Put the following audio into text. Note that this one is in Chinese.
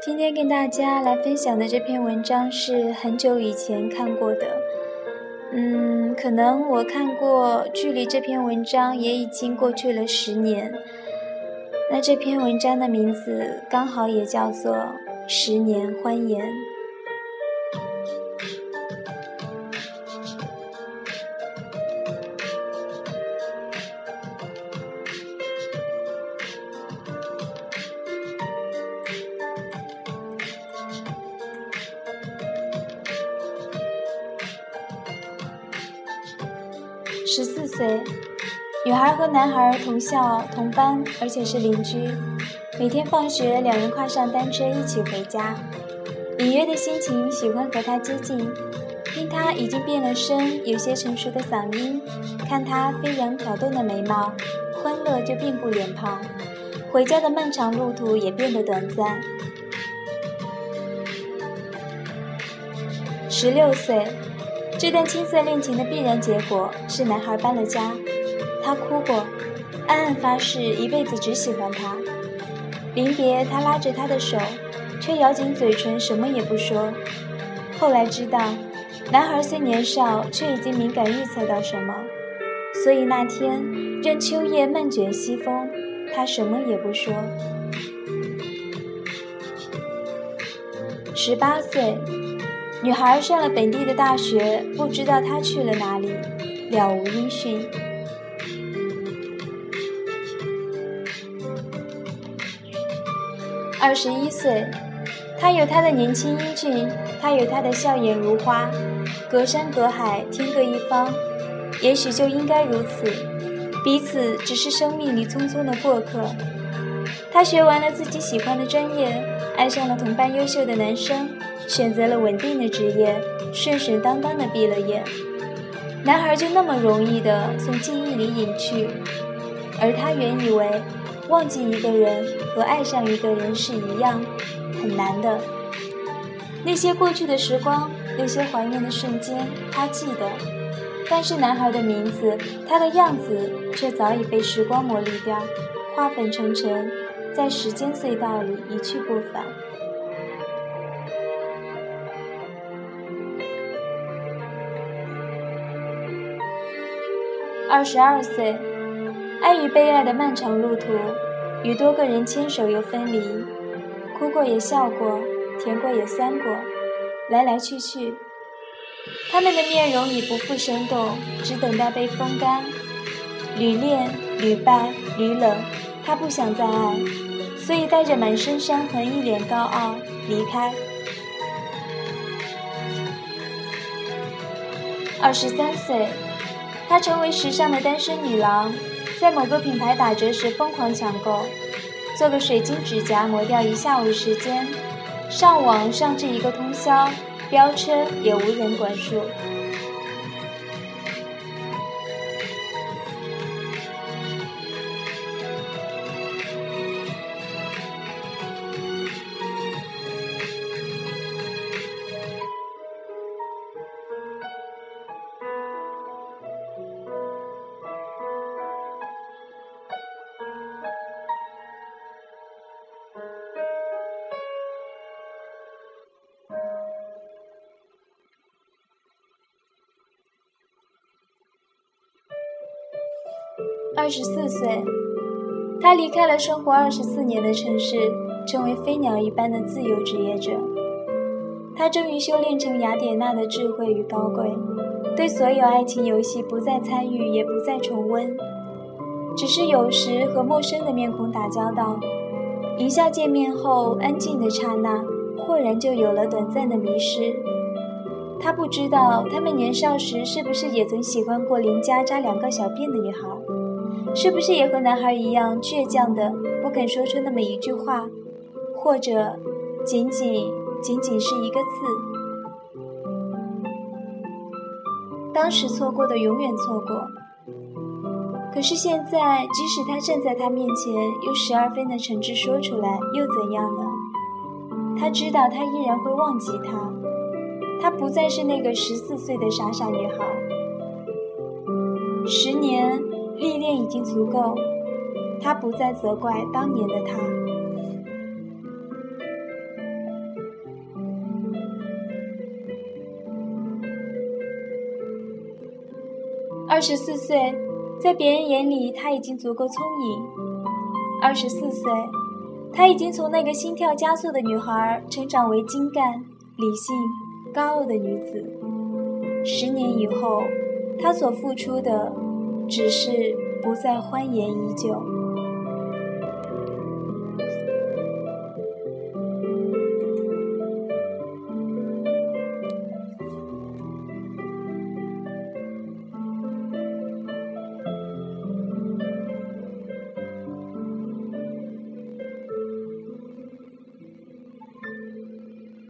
今天跟大家来分享的这篇文章是很久以前看过的，嗯，可能我看过，距离这篇文章也已经过去了十年。那这篇文章的名字刚好也叫做《十年欢颜》。十四岁，女孩和男孩同校同班，而且是邻居。每天放学，两人跨上单车一起回家。隐约的心情喜欢和他接近，听他已经变了声、有些成熟的嗓音，看他飞扬挑逗的眉毛，欢乐就遍布脸庞。回家的漫长路途也变得短暂。十六岁。这段青涩恋情的必然结果是男孩搬了家，他哭过，暗暗发誓一辈子只喜欢他。临别，他拉着她的手，却咬紧嘴唇，什么也不说。后来知道，男孩虽年少，却已经敏感预测到什么，所以那天任秋叶漫卷西风，他什么也不说。十八岁。女孩上了本地的大学，不知道她去了哪里，了无音讯。二十一岁，他有他的年轻英俊，他有他的笑颜如花，隔山隔海，天各一方，也许就应该如此，彼此只是生命里匆匆的过客。他学完了自己喜欢的专业，爱上了同班优秀的男生。选择了稳定的职业，顺顺当当的毕了业，男孩就那么容易的从记忆里隐去，而他原以为忘记一个人和爱上一个人是一样很难的。那些过去的时光，那些怀念的瞬间，他记得，但是男孩的名字，他的样子，却早已被时光磨砺掉，化粉成尘，在时间隧道里一去不返。二十二岁，爱与被爱的漫长路途，与多个人牵手又分离，哭过也笑过，甜过也酸过，来来去去。他们的面容已不复生动，只等待被风干。屡恋屡败屡冷，他不想再爱，所以带着满身伤痕，一脸高傲离开。二十三岁。她成为时尚的单身女郎，在某个品牌打折时疯狂抢购，做个水晶指甲磨掉一下午时间，上网上至一个通宵，飙车也无人管束。二十四岁，他离开了生活二十四年的城市，成为飞鸟一般的自由职业者。他终于修炼成雅典娜的智慧与高贵，对所有爱情游戏不再参与，也不再重温，只是有时和陌生的面孔打交道。一下见面后，安静的刹那，豁然就有了短暂的迷失。他不知道，他们年少时是不是也曾喜欢过邻家扎两个小辫的女孩。是不是也和男孩一样倔强的不肯说出那么一句话，或者仅仅仅仅是一个字？当时错过的永远错过。可是现在，即使他站在他面前，用十二分的诚挚说出来，又怎样呢？他知道他依然会忘记他，他不再是那个十四岁的傻傻女孩。十年。历练已经足够，他不再责怪当年的他。二十四岁，在别人眼里他已经足够聪颖。二十四岁，他已经从那个心跳加速的女孩成长为精干、理性、高傲的女子。十年以后，他所付出的只是不再欢颜已久。